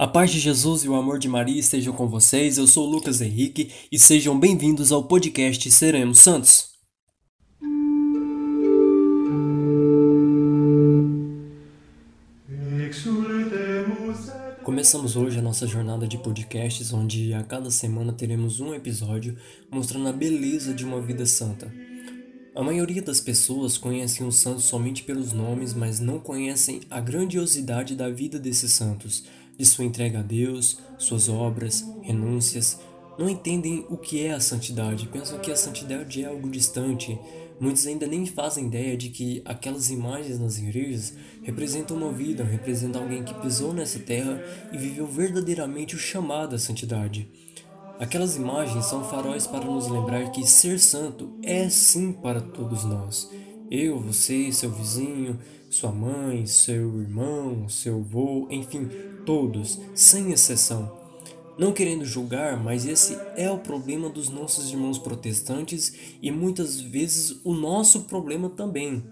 A paz de Jesus e o amor de Maria estejam com vocês. Eu sou o Lucas Henrique e sejam bem-vindos ao podcast Seremos Santos. Começamos hoje a nossa jornada de podcasts, onde a cada semana teremos um episódio mostrando a beleza de uma vida santa. A maioria das pessoas conhecem os santos somente pelos nomes, mas não conhecem a grandiosidade da vida desses santos de sua entrega a Deus, suas obras, renúncias, não entendem o que é a santidade, pensam que a santidade é algo distante. Muitos ainda nem fazem ideia de que aquelas imagens nas igrejas representam uma vida, representam alguém que pisou nessa terra e viveu verdadeiramente o chamado à santidade. Aquelas imagens são faróis para nos lembrar que ser santo é sim para todos nós. Eu, você, seu vizinho, sua mãe, seu irmão, seu avô, enfim, todos, sem exceção. Não querendo julgar, mas esse é o problema dos nossos irmãos protestantes e muitas vezes o nosso problema também.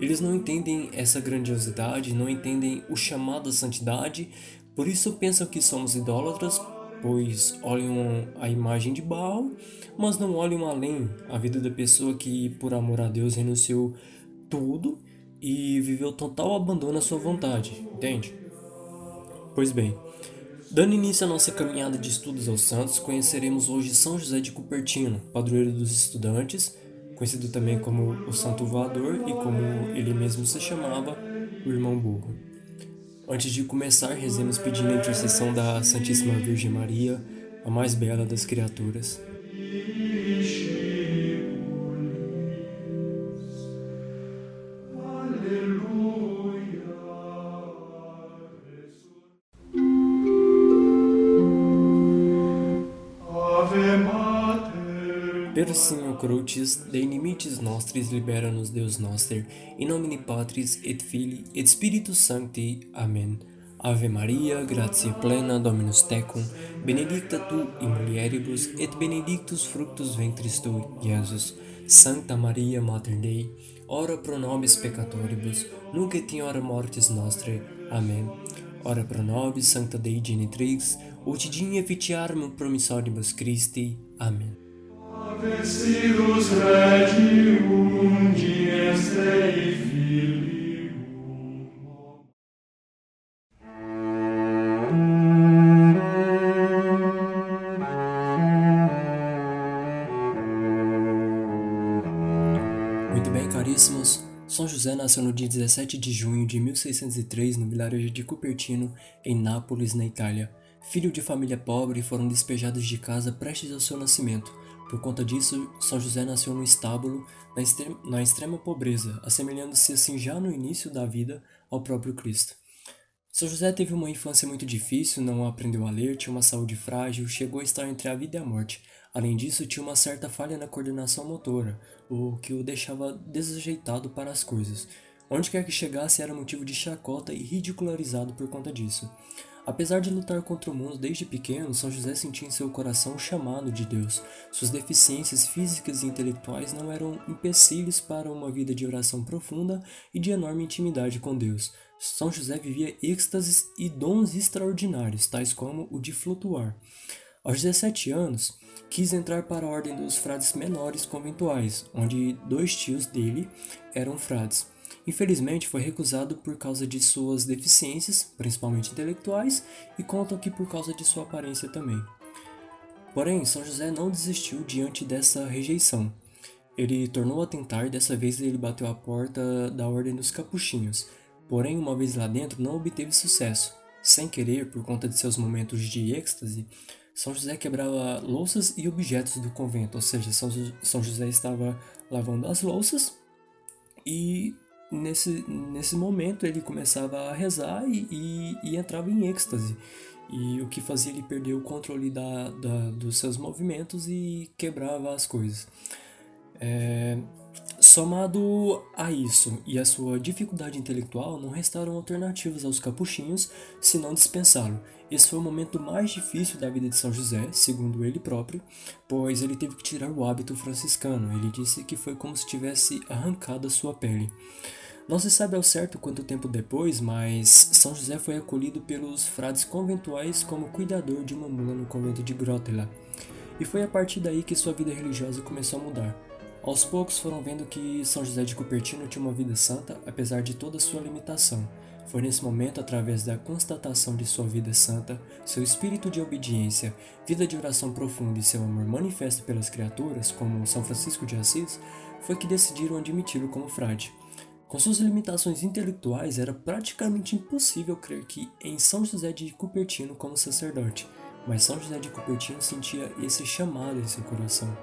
Eles não entendem essa grandiosidade, não entendem o chamado à santidade, por isso pensam que somos idólatras, pois olham a imagem de Baal, mas não olham além a vida da pessoa que, por amor a Deus, renunciou tudo e viveu total abandono à sua vontade, entende? Pois bem, dando início à nossa caminhada de estudos aos santos, conheceremos hoje São José de Cupertino, padroeiro dos estudantes, conhecido também como o Santo Voador e como ele mesmo se chamava, o Irmão Burro. Antes de começar, rezemos pedindo a intercessão da Santíssima Virgem Maria, a mais bela das criaturas. Per Signor Crucis, de inimicis nostris libera-nos Deus noster, in nomine Patris et Filii et Spiritus Sancti. Amen. Ave Maria, gratia plena, Dominus tecum, benedicta tu in mulieribus et benedictus fructus ventris tui, Iesus. Sancta Maria, Mater Dei, ora pro nobis peccatoribus, nunc et in hora mortis nostrae. Amen. Ora pro nobis, Sancta Dei Genitrix, ut digni efficiarmum promissoribus Christi. Amen. Muito bem, caríssimos. São José nasceu no dia 17 de junho de 1603 no vilarejo de Cupertino, em Nápoles, na Itália. Filho de família pobre, foram despejados de casa prestes ao seu nascimento. Por conta disso, São José nasceu no estábulo, na, extrema, na extrema pobreza, assemelhando-se assim já no início da vida ao próprio Cristo. São José teve uma infância muito difícil, não aprendeu a ler, tinha uma saúde frágil, chegou a estar entre a vida e a morte. Além disso, tinha uma certa falha na coordenação motora, o que o deixava desajeitado para as coisas. Onde quer que chegasse era motivo de chacota e ridicularizado por conta disso. Apesar de lutar contra o mundo desde pequeno, São José sentia em seu coração o chamado de Deus. Suas deficiências físicas e intelectuais não eram empecilhos para uma vida de oração profunda e de enorme intimidade com Deus. São José vivia êxtases e dons extraordinários, tais como o de flutuar. Aos 17 anos, quis entrar para a ordem dos frades menores conventuais, onde dois tios dele eram frades. Infelizmente, foi recusado por causa de suas deficiências, principalmente intelectuais, e contam que por causa de sua aparência também. Porém, São José não desistiu diante dessa rejeição. Ele tornou a tentar dessa vez ele bateu a porta da Ordem dos Capuchinhos. Porém, uma vez lá dentro, não obteve sucesso. Sem querer, por conta de seus momentos de êxtase, São José quebrava louças e objetos do convento, ou seja, São José estava lavando as louças e nesse, nesse momento ele começava a rezar e, e, e, entrava em êxtase. E o que fazia ele perder o controle da, da, dos seus movimentos e quebrava as coisas. É, somado a isso e a sua dificuldade intelectual, não restaram alternativas aos capuchinhos senão dispensá-lo. Esse foi o momento mais difícil da vida de São José, segundo ele próprio, pois ele teve que tirar o hábito franciscano. Ele disse que foi como se tivesse arrancado a sua pele. Não se sabe ao certo quanto tempo depois, mas São José foi acolhido pelos frades conventuais como cuidador de uma mula no convento de Grotela. E foi a partir daí que sua vida religiosa começou a mudar. Aos poucos foram vendo que São José de Cupertino tinha uma vida santa, apesar de toda sua limitação. Foi nesse momento, através da constatação de sua vida santa, seu espírito de obediência, vida de oração profunda e seu amor manifesto pelas criaturas, como São Francisco de Assis, foi que decidiram admiti-lo como frade. Com suas limitações intelectuais, era praticamente impossível crer que em São José de Cupertino como sacerdote, mas São José de Cupertino sentia esse chamado em seu coração.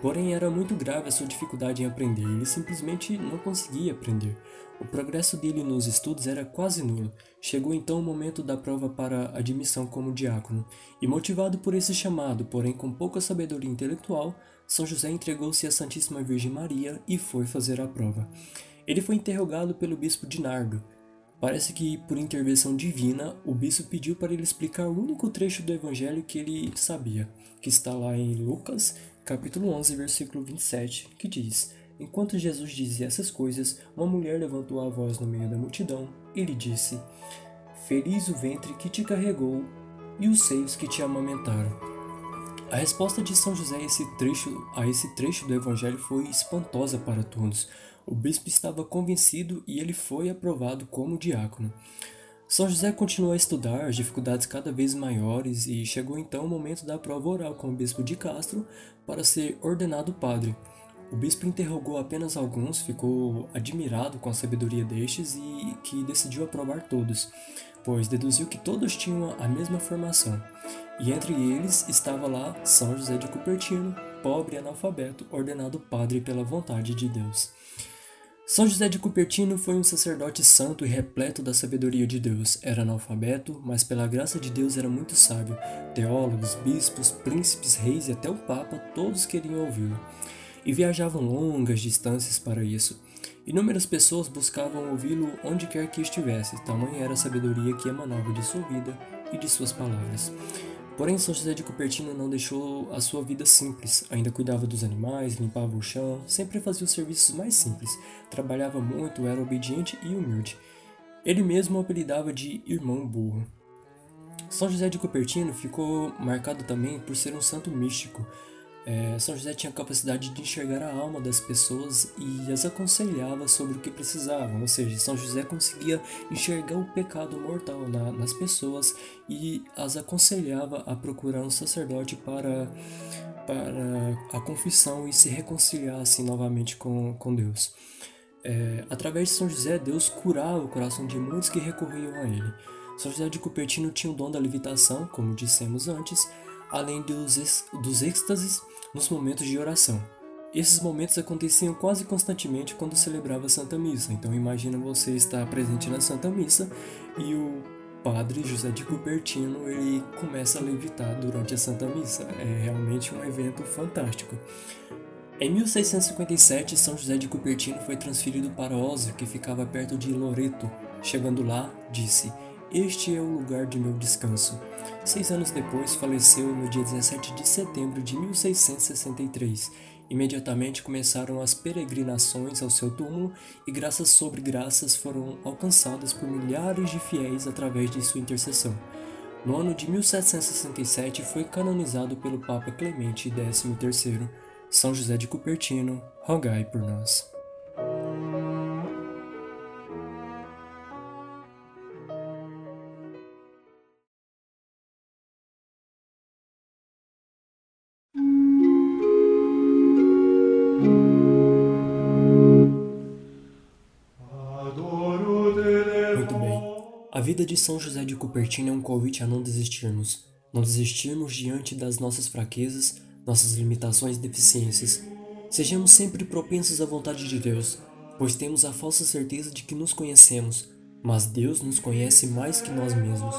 Porém, era muito grave a sua dificuldade em aprender, ele simplesmente não conseguia aprender. O progresso dele nos estudos era quase nulo. Chegou então o momento da prova para admissão como diácono, e motivado por esse chamado, porém com pouca sabedoria intelectual, São José entregou-se à Santíssima Virgem Maria e foi fazer a prova. Ele foi interrogado pelo bispo Dinardo. Parece que, por intervenção divina, o bispo pediu para ele explicar o único trecho do evangelho que ele sabia, que está lá em Lucas, capítulo 11, versículo 27, que diz: Enquanto Jesus dizia essas coisas, uma mulher levantou a voz no meio da multidão e lhe disse: Feliz o ventre que te carregou e os seios que te amamentaram. A resposta de São José a esse trecho, a esse trecho do evangelho foi espantosa para todos. O bispo estava convencido e ele foi aprovado como diácono. São José continuou a estudar, as dificuldades cada vez maiores, e chegou então o momento da prova oral com o bispo de Castro para ser ordenado padre. O bispo interrogou apenas alguns, ficou admirado com a sabedoria destes e que decidiu aprovar todos, pois deduziu que todos tinham a mesma formação. E entre eles estava lá São José de Cupertino, pobre analfabeto, ordenado padre pela vontade de Deus. São José de Cupertino foi um sacerdote santo e repleto da sabedoria de Deus. Era analfabeto, mas pela graça de Deus era muito sábio. Teólogos, bispos, príncipes, reis e até o Papa, todos queriam ouvi-lo. E viajavam longas distâncias para isso. Inúmeras pessoas buscavam ouvi-lo onde quer que estivesse, tamanha era a sabedoria que emanava de sua vida e de suas palavras. Porém, São José de Cupertino não deixou a sua vida simples. Ainda cuidava dos animais, limpava o chão, sempre fazia os serviços mais simples. Trabalhava muito, era obediente e humilde. Ele mesmo o apelidava de irmão burro. São José de Cupertino ficou marcado também por ser um santo místico. É, São José tinha a capacidade de enxergar a alma das pessoas e as aconselhava sobre o que precisavam, ou seja, São José conseguia enxergar o pecado mortal na, nas pessoas e as aconselhava a procurar um sacerdote para, para a confissão e se reconciliar assim, novamente com, com Deus. É, através de São José, Deus curava o coração de muitos que recorriam a ele. São José de Cupertino tinha o dom da levitação, como dissemos antes, além dos, dos êxtases nos momentos de oração. Esses momentos aconteciam quase constantemente quando celebrava a Santa Missa. Então imagina você estar presente na Santa Missa e o padre José de Cupertino ele começa a levitar durante a Santa Missa. É realmente um evento fantástico. Em 1657, São José de Cupertino foi transferido para Ósio, que ficava perto de Loreto. Chegando lá, disse: este é o lugar de meu descanso. Seis anos depois, faleceu no dia 17 de setembro de 1663. Imediatamente começaram as peregrinações ao seu túmulo e graças sobre graças foram alcançadas por milhares de fiéis através de sua intercessão. No ano de 1767 foi canonizado pelo Papa Clemente XIII. São José de Cupertino, rogai por nós. Vida de São José de Cupertino é um convite a não desistirmos, não desistirmos diante das nossas fraquezas, nossas limitações e deficiências. Sejamos sempre propensos à vontade de Deus, pois temos a falsa certeza de que nos conhecemos, mas Deus nos conhece mais que nós mesmos.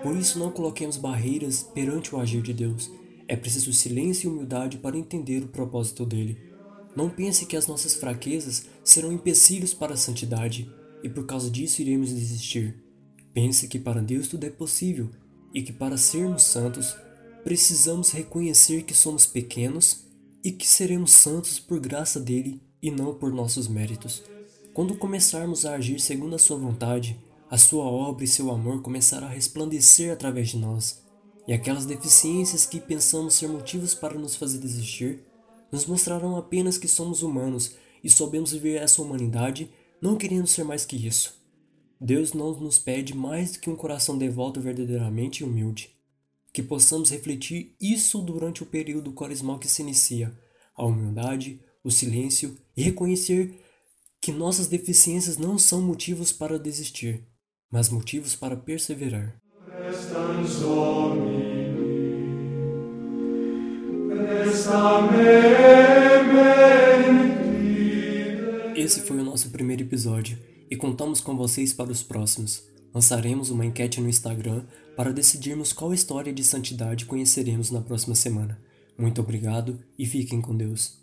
Por isso, não coloquemos barreiras perante o agir de Deus. É preciso silêncio e humildade para entender o propósito dele. Não pense que as nossas fraquezas serão empecilhos para a santidade e por causa disso iremos desistir. Pense que para Deus tudo é possível e que para sermos santos precisamos reconhecer que somos pequenos e que seremos santos por graça dele e não por nossos méritos. Quando começarmos a agir segundo a Sua vontade, a Sua obra e seu amor começará a resplandecer através de nós, e aquelas deficiências que pensamos ser motivos para nos fazer desistir, nos mostrarão apenas que somos humanos e soubemos viver essa humanidade não querendo ser mais que isso. Deus não nos pede mais do que um coração devoto verdadeiramente humilde. Que possamos refletir isso durante o período quaresmal que se inicia, a humildade, o silêncio e reconhecer que nossas deficiências não são motivos para desistir, mas motivos para perseverar. Esse foi o nosso primeiro episódio e contamos com vocês para os próximos. Lançaremos uma enquete no Instagram para decidirmos qual história de santidade conheceremos na próxima semana. Muito obrigado e fiquem com Deus.